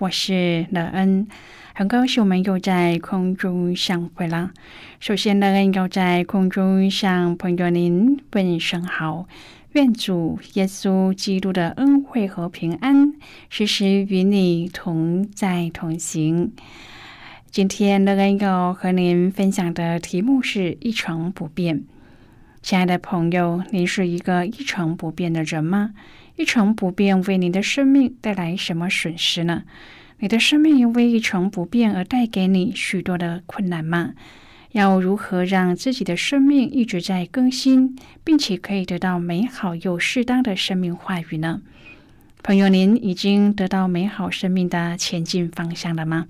我是乐恩，很高兴我们又在空中相会了。首先，乐恩要在空中向朋友您问声好，愿主耶稣基督的恩惠和平安时时与你同在同行。今天，乐恩要和您分享的题目是一成不变。亲爱的朋友，您是一个一成不变的人吗？一成不变为您的生命带来什么损失呢？你的生命因为一成不变而带给你许多的困难吗？要如何让自己的生命一直在更新，并且可以得到美好又适当的生命话语呢？朋友，您已经得到美好生命的前进方向了吗？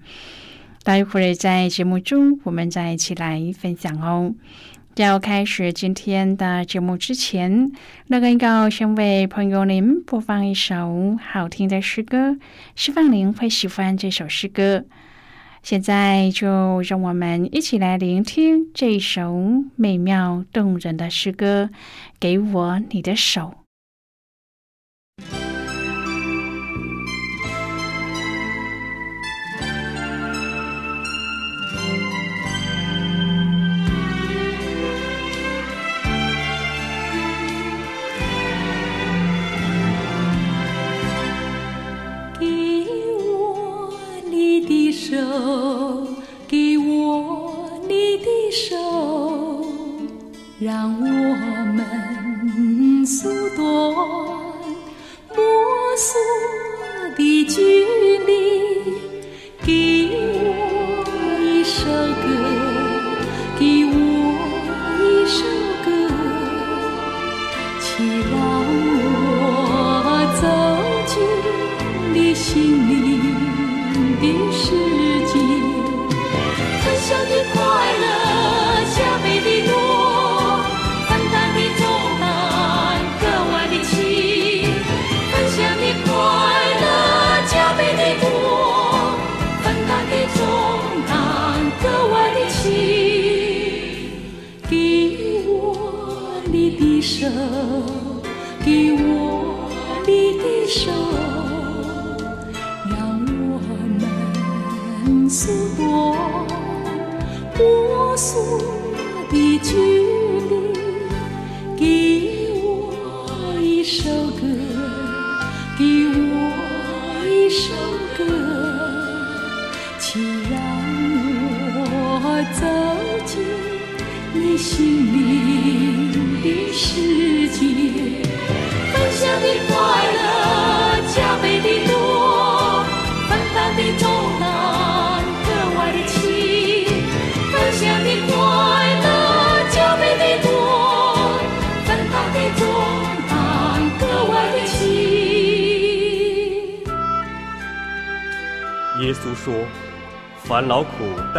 待会儿在节目中，我们再一起来分享哦。在要开始今天的节目之前，那个要先为朋友您播放一首好听的诗歌，希望您会喜欢这首诗歌。现在就让我们一起来聆听这首美妙动人的诗歌，《给我你的》。手，手，让我们缩短摸索的距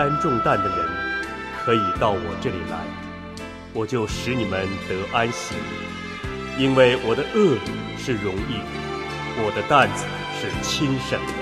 担重担的人，可以到我这里来，我就使你们得安息。因为我的恶是容易，我的担子是轻省的。”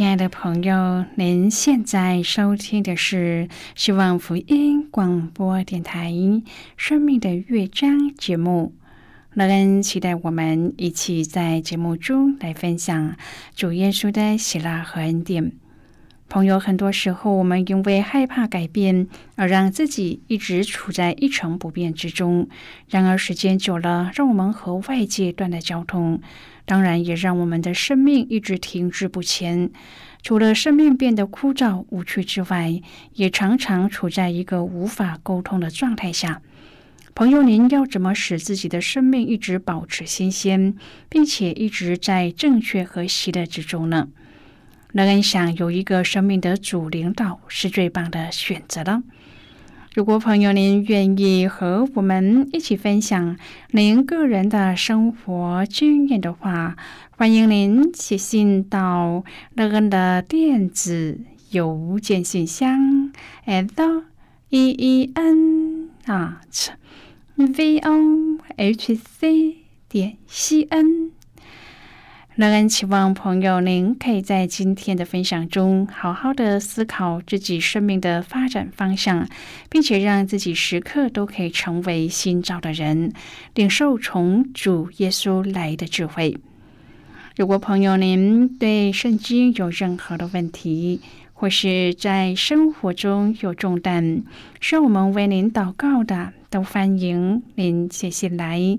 亲爱的朋友，您现在收听的是希望福音广播电台《生命的乐章》节目。乐恩期待我们一起在节目中来分享主耶稣的喜乐和恩典。朋友，很多时候我们因为害怕改变而让自己一直处在一成不变之中。然而时间久了，让我们和外界断了交通，当然也让我们的生命一直停滞不前。除了生命变得枯燥无趣之外，也常常处在一个无法沟通的状态下。朋友，您要怎么使自己的生命一直保持新鲜，并且一直在正确和喜乐之中呢？乐恩想有一个生命的主领导是最棒的选择了。如果朋友您愿意和我们一起分享您个人的生活经验的话，欢迎您写信到乐恩的电子邮件信箱，at e e n at v o h c 点 c n。乐恩期望朋友，您可以在今天的分享中好好的思考自己生命的发展方向，并且让自己时刻都可以成为新造的人，领受从主耶稣来的智慧。如果朋友您对圣经有任何的问题，或是在生活中有重担，需要我们为您祷告的，都欢迎您写信来。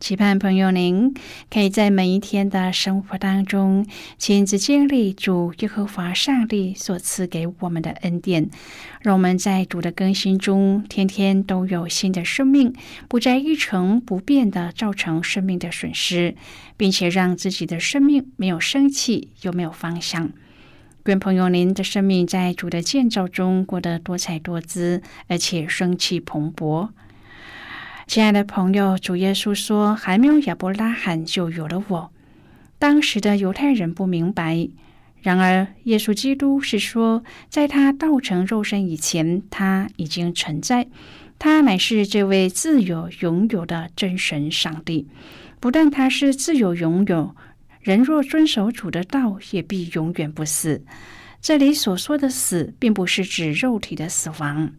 期盼朋友，您可以在每一天的生活当中亲自经历主耶和华上帝所赐给我们的恩典，让我们在主的更新中，天天都有新的生命，不再一成不变的造成生命的损失，并且让自己的生命没有生气又没有方向。愿朋友您的生命在主的建造中过得多彩多姿，而且生气蓬勃。亲爱的朋友，主耶稣说：“还没有亚伯拉罕，就有了我。”当时的犹太人不明白。然而，耶稣基督是说，在他道成肉身以前，他已经存在。他乃是这位自由永有的真神上帝。不但他是自由永有，人若遵守主的道，也必永远不死。这里所说的死，并不是指肉体的死亡。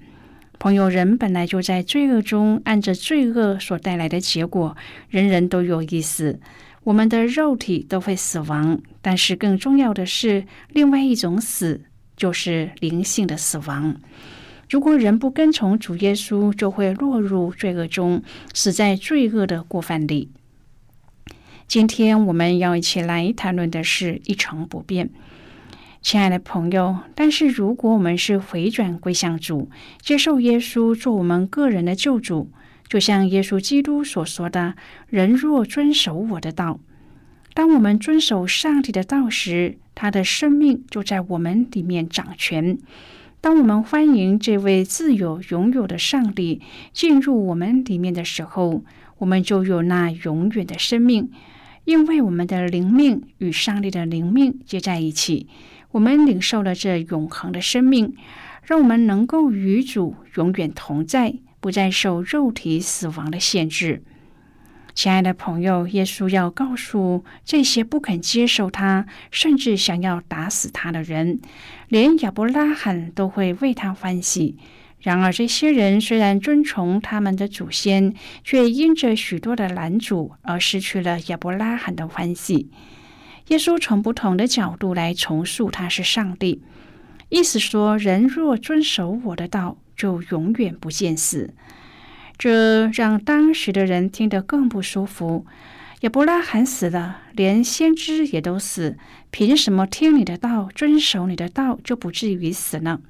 朋友，人本来就在罪恶中，按着罪恶所带来的结果，人人都有意思。我们的肉体都会死亡，但是更重要的是，另外一种死就是灵性的死亡。如果人不跟从主耶稣，就会落入罪恶中，死在罪恶的过犯里。今天我们要一起来谈论的是一成不变。亲爱的朋友，但是如果我们是回转归向主，接受耶稣做我们个人的救主，就像耶稣基督所说的：“人若遵守我的道，当我们遵守上帝的道时，他的生命就在我们里面掌权。当我们欢迎这位自有永有的上帝进入我们里面的时候，我们就有那永远的生命，因为我们的灵命与上帝的灵命接在一起。”我们领受了这永恒的生命，让我们能够与主永远同在，不再受肉体死亡的限制。亲爱的朋友，耶稣要告诉这些不肯接受他，甚至想要打死他的人，连亚伯拉罕都会为他欢喜。然而，这些人虽然遵从他们的祖先，却因着许多的拦阻而失去了亚伯拉罕的欢喜。耶稣从不同的角度来重塑他是上帝，意思说，人若遵守我的道，就永远不见死。这让当时的人听得更不舒服。亚伯拉罕死了，连先知也都死，凭什么听你的道、遵守你的道就不至于死呢？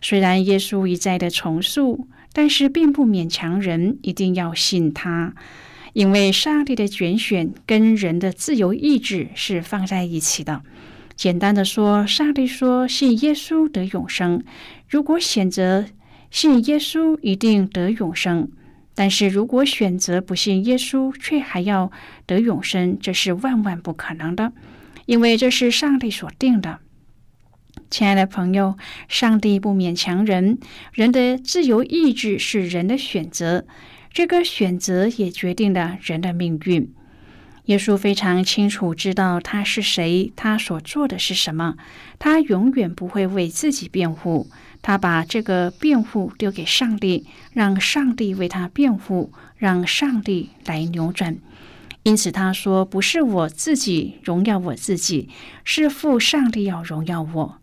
虽然耶稣一再的重塑，但是并不勉强人一定要信他，因为上帝的拣选跟人的自由意志是放在一起的。简单的说，上帝说信耶稣得永生，如果选择信耶稣，一定得永生。但是如果选择不信耶稣，却还要得永生，这是万万不可能的，因为这是上帝所定的。亲爱的朋友，上帝不勉强人，人的自由意志是人的选择，这个选择也决定了人的命运。耶稣非常清楚知道他是谁，他所做的是什么，他永远不会为自己辩护。他把这个辩护丢给上帝，让上帝为他辩护，让上帝来扭转。因此他说：“不是我自己荣耀我自己，是父上帝要荣耀我。”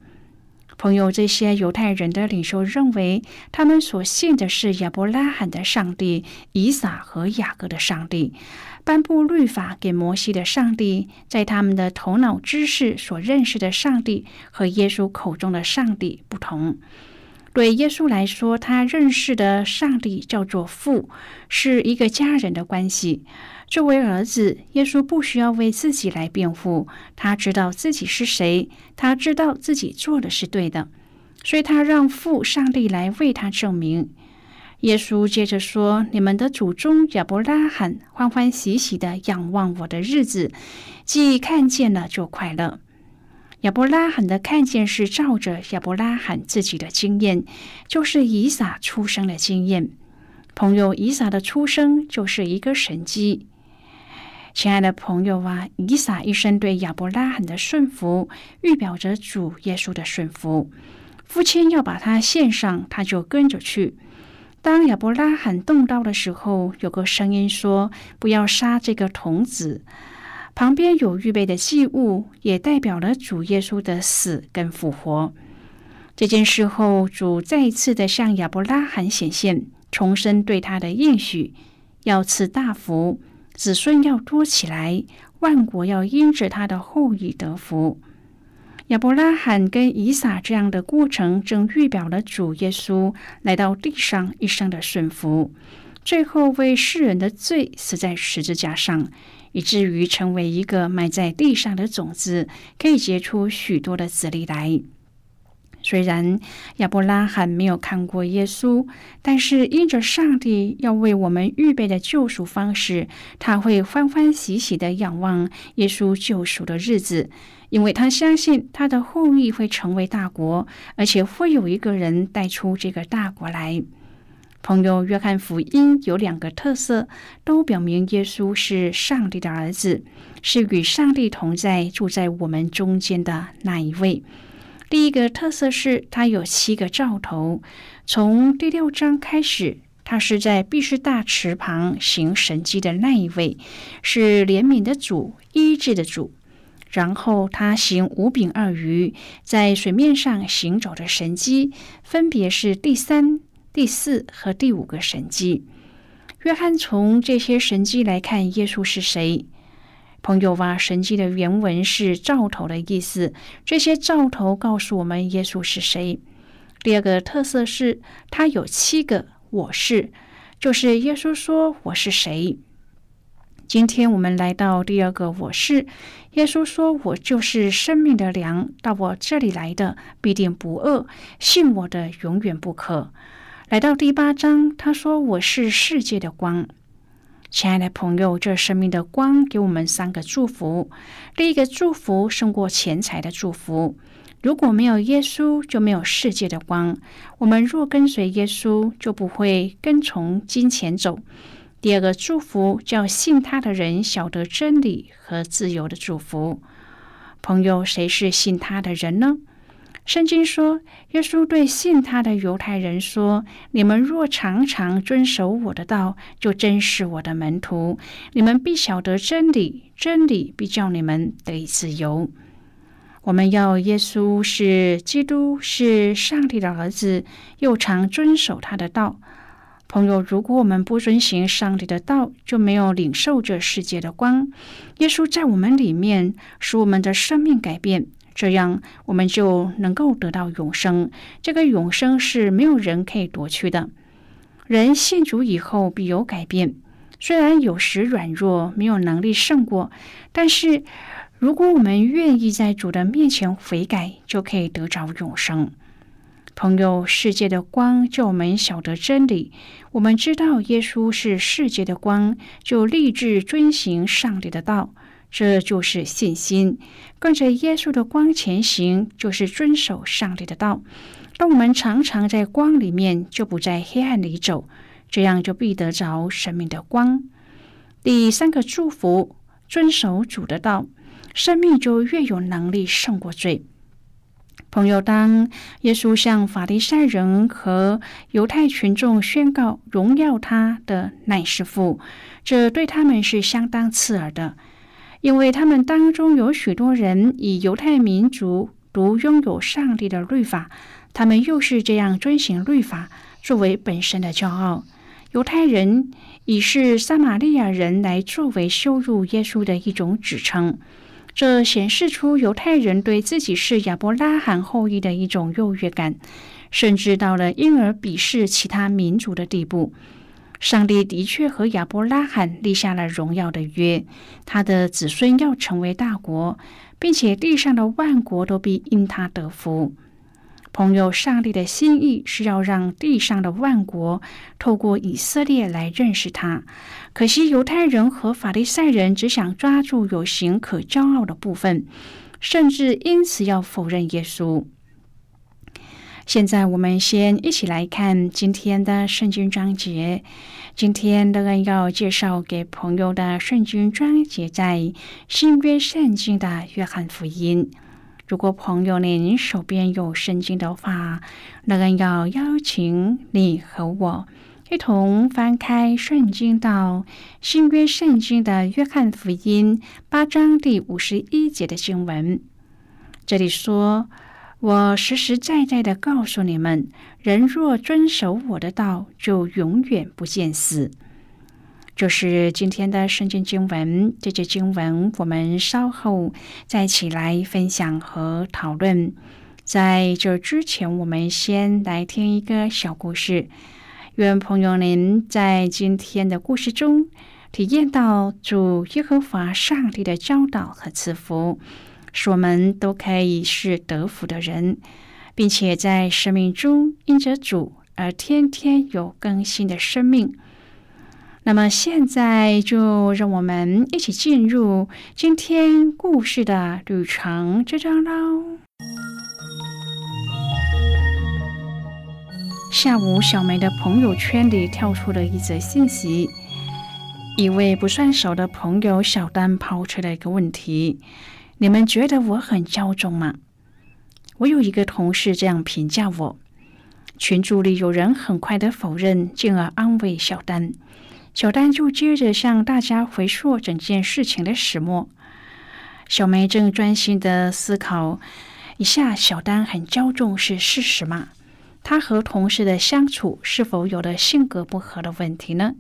朋友，这些犹太人的领袖认为，他们所信的是亚伯拉罕的上帝、以撒和雅各的上帝，颁布律法给摩西的上帝，在他们的头脑知识所认识的上帝和耶稣口中的上帝不同。对耶稣来说，他认识的上帝叫做父，是一个家人的关系。作为儿子，耶稣不需要为自己来辩护，他知道自己是谁，他知道自己做的是对的，所以他让父上帝来为他证明。耶稣接着说：“你们的祖宗亚伯拉罕欢欢喜喜的仰望我的日子，既看见了就快乐。”亚伯拉罕的看见是照着亚伯拉罕自己的经验，就是以撒出生的经验。朋友，以撒的出生就是一个神迹。亲爱的朋友啊，以撒一生对亚伯拉罕的顺服，预表着主耶稣的顺服。父亲要把他献上，他就跟着去。当亚伯拉罕动刀的时候，有个声音说：“不要杀这个童子。”旁边有预备的祭物，也代表了主耶稣的死跟复活。这件事后，主再一次的向亚伯拉罕显现，重申对他的应许：要赐大福，子孙要多起来，万国要因着他的后裔得福。亚伯拉罕跟以撒这样的过程，正预表了主耶稣来到地上一生的顺服，最后为世人的罪死在十字架上。以至于成为一个埋在地上的种子，可以结出许多的子粒来。虽然亚伯拉罕没有看过耶稣，但是因着上帝要为我们预备的救赎方式，他会欢欢喜喜的仰望耶稣救赎的日子，因为他相信他的后裔会成为大国，而且会有一个人带出这个大国来。朋友，约翰福音有两个特色，都表明耶稣是上帝的儿子，是与上帝同在、住在我们中间的那一位。第一个特色是，他有七个兆头。从第六章开始，他是在必士大池旁行神迹的那一位，是怜悯的主、医治的主。然后他行五饼二鱼在水面上行走的神迹，分别是第三。第四和第五个神迹，约翰从这些神迹来看，耶稣是谁？朋友啊，神迹的原文是“兆头”的意思。这些兆头告诉我们耶稣是谁。第二个特色是，他有七个“我是”，就是耶稣说“我是谁”。今天我们来到第二个“我是”，耶稣说：“我就是生命的粮，到我这里来的必定不饿，信我的永远不渴。”来到第八章，他说：“我是世界的光。”亲爱的朋友，这生命的光给我们三个祝福。第一个祝福胜过钱财的祝福。如果没有耶稣，就没有世界的光。我们若跟随耶稣，就不会跟从金钱走。第二个祝福叫信他的人晓得真理和自由的祝福。朋友，谁是信他的人呢？圣经说，耶稣对信他的犹太人说：“你们若常常遵守我的道，就真是我的门徒。你们必晓得真理，真理必叫你们得以自由。”我们要耶稣是基督，是上帝的儿子，又常遵守他的道。朋友，如果我们不遵行上帝的道，就没有领受这世界的光。耶稣在我们里面，使我们的生命改变，这样我们就能够得到永生。这个永生是没有人可以夺去的。人信主以后必有改变，虽然有时软弱，没有能力胜过，但是如果我们愿意在主的面前悔改，就可以得着永生。朋友，世界的光叫我们晓得真理。我们知道耶稣是世界的光，就立志遵行上帝的道，这就是信心。跟着耶稣的光前行，就是遵守上帝的道。当我们常常在光里面，就不在黑暗里走，这样就必得着生命的光。第三个祝福：遵守主的道，生命就越有能力胜过罪。朋友，当耶稣向法利赛人和犹太群众宣告荣耀他的乃是父，这对他们是相当刺耳的，因为他们当中有许多人以犹太民族独拥有上帝的律法，他们又是这样遵行律法作为本身的骄傲。犹太人以是撒玛利亚人来作为羞辱耶稣的一种指称。这显示出犹太人对自己是亚伯拉罕后裔的一种优越感，甚至到了因而鄙视其他民族的地步。上帝的确和亚伯拉罕立下了荣耀的约，他的子孙要成为大国，并且地上的万国都必因他得福。朋友，上帝的心意是要让地上的万国透过以色列来认识他。可惜犹太人和法利赛人只想抓住有形可骄傲的部分，甚至因此要否认耶稣。现在我们先一起来看今天的圣经章节。今天乐恩要介绍给朋友的圣经章节在新约圣经的约翰福音。如果朋友您手边有圣经的话，乐恩要邀请你和我一同翻开圣经到新约圣经的约翰福音八章第五十一节的经文。这里说：“我实实在在的告诉你们，人若遵守我的道，就永远不见死。”就是今天的圣经经文，这节经文我们稍后再起来分享和讨论。在这之前，我们先来听一个小故事。愿朋友您在今天的故事中体验到主耶和华上帝的教导和赐福，使我们都可以是得福的人，并且在生命中因着主而天天有更新的生命。那么现在就让我们一起进入今天故事的旅程之中喽。下午，小梅的朋友圈里跳出了一则信息，一位不算熟的朋友小丹抛出了一个问题：你们觉得我很骄纵吗？我有一个同事这样评价我。群组里有人很快的否认，进而安慰小丹。小丹就接着向大家回溯整件事情的始末。小梅正专心的思考一下，小丹很骄纵是事实吗？他和同事的相处是否有了性格不合的问题呢？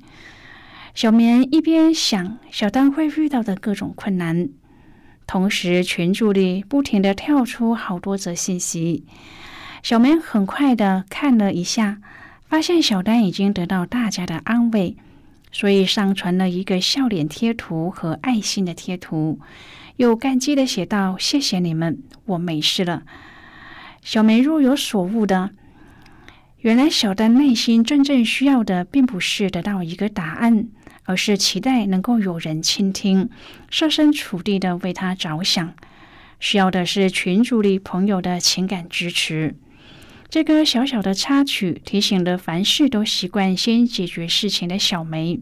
小梅一边想小丹会遇到的各种困难，同时群组里不停的跳出好多则信息。小梅很快的看了一下，发现小丹已经得到大家的安慰。所以上传了一个笑脸贴图和爱心的贴图，又感激的写道：“谢谢你们，我没事了。”小梅若有所悟的，原来小丹内心真正需要的，并不是得到一个答案，而是期待能够有人倾听，设身处地的为他着想，需要的是群组里朋友的情感支持。这个小小的插曲提醒了凡事都习惯先解决事情的小梅，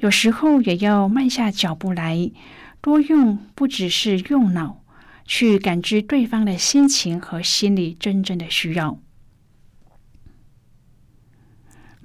有时候也要慢下脚步来，多用不只是用脑去感知对方的心情和心里真正的需要。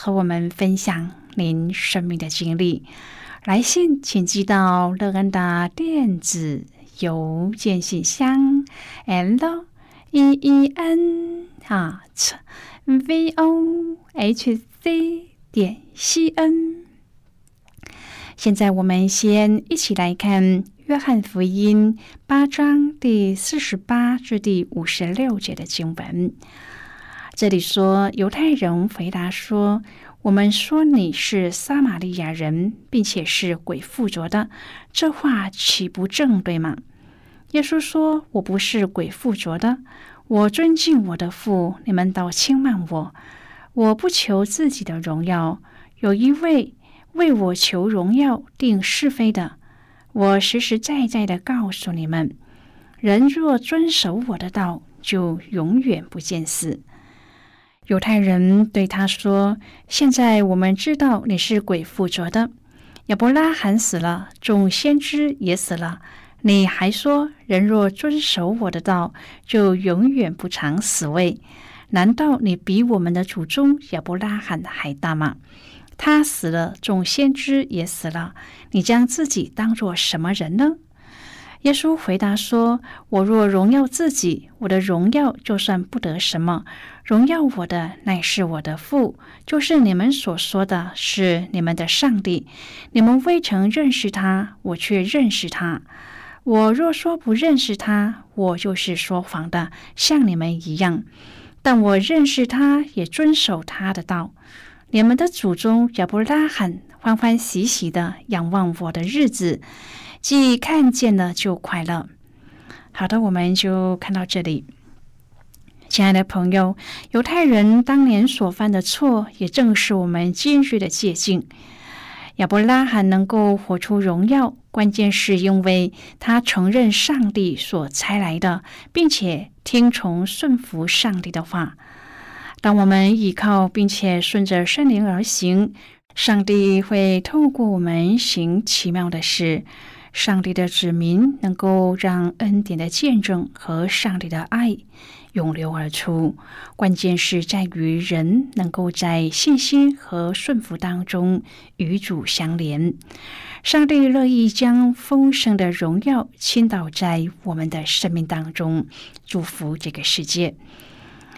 和我们分享您生命的经历。来信请寄到乐安的电子邮件信箱：l e e n at v o h c 点 c n。现在我们先一起来看《约翰福音》八章第四十八至第五十六节的经文。这里说，犹太人回答说。我们说你是撒玛利亚人，并且是鬼附着的，这话岂不正对吗？耶稣说：“我不是鬼附着的，我尊敬我的父，你们倒轻慢我。我不求自己的荣耀，有一位为我求荣耀、定是非的。我实实在在的告诉你们：人若遵守我的道，就永远不见死。”犹太人对他说：“现在我们知道你是鬼附着的。亚伯拉罕死了，众先知也死了，你还说人若遵守我的道，就永远不尝死味？难道你比我们的祖宗亚伯拉罕还大吗？他死了，众先知也死了，你将自己当作什么人呢？”耶稣回答说：“我若荣耀自己，我的荣耀就算不得什么。荣耀我的乃是我的父，就是你们所说的是你们的上帝。你们未曾认识他，我却认识他。我若说不认识他，我就是说谎的，像你们一样。但我认识他，也遵守他的道。你们的祖宗亚伯拉罕欢欢喜喜的仰望我的日子。”既看见了就快乐。好的，我们就看到这里。亲爱的朋友，犹太人当年所犯的错，也正是我们今日的借鉴。亚伯拉罕能够活出荣耀，关键是因为他承认上帝所差来的，并且听从顺服上帝的话。当我们依靠并且顺着圣灵而行，上帝会透过我们行奇妙的事。上帝的子民能够让恩典的见证和上帝的爱涌流而出，关键是在于人能够在信心和顺服当中与主相连。上帝乐意将丰盛的荣耀倾倒在我们的生命当中，祝福这个世界。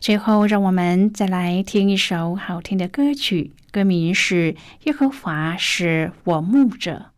最后，让我们再来听一首好听的歌曲，歌名是《耶和华是我牧者》。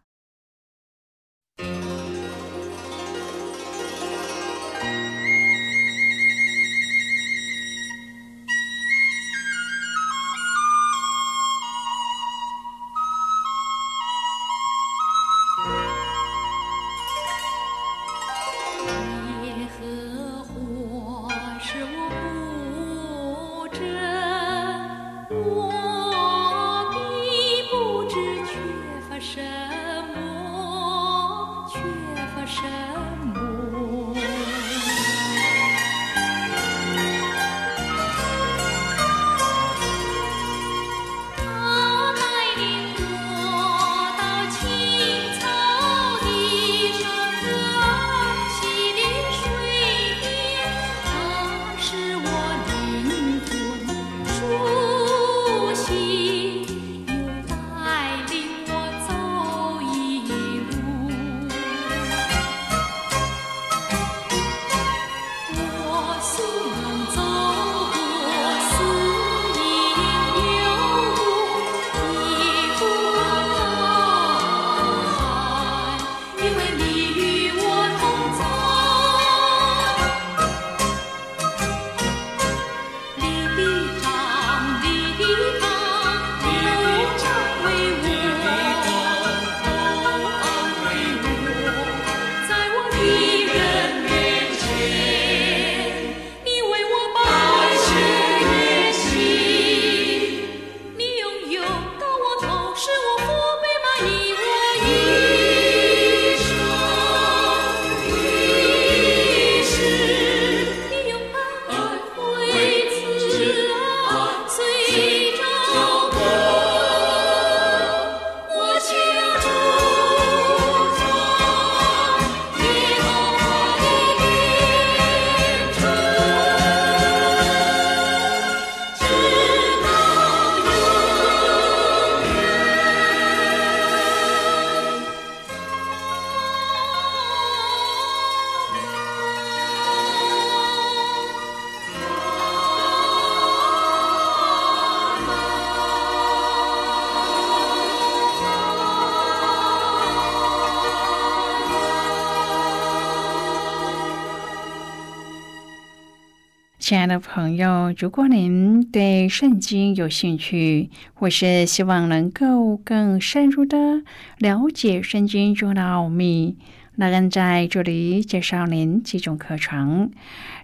的朋友，如果您对圣经有兴趣，或是希望能够更深入的了解圣经中的奥秘，那人在这里介绍您几种课程。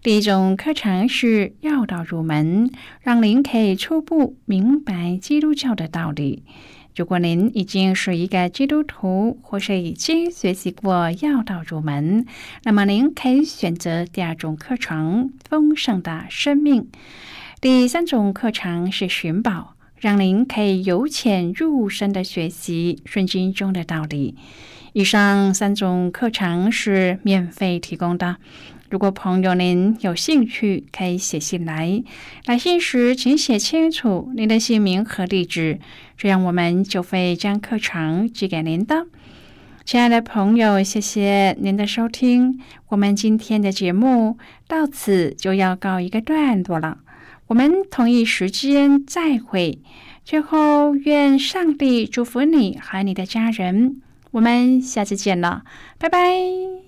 第一种课程是要道入门，让您可以初步明白基督教的道理。如果您已经是一个基督徒，或是已经学习过要道入门，那么您可以选择第二种课程《丰盛的生命》。第三种课程是寻宝，让您可以由浅入深的学习圣经中的道理。以上三种课程是免费提供的。如果朋友您有兴趣，可以写信来。来信时，请写清楚您的姓名和地址，这样我们就会将课程寄给您的。亲爱的朋友，谢谢您的收听。我们今天的节目到此就要告一个段落了。我们同一时间再会。最后，愿上帝祝福你和你的家人。我们下次见了，拜拜。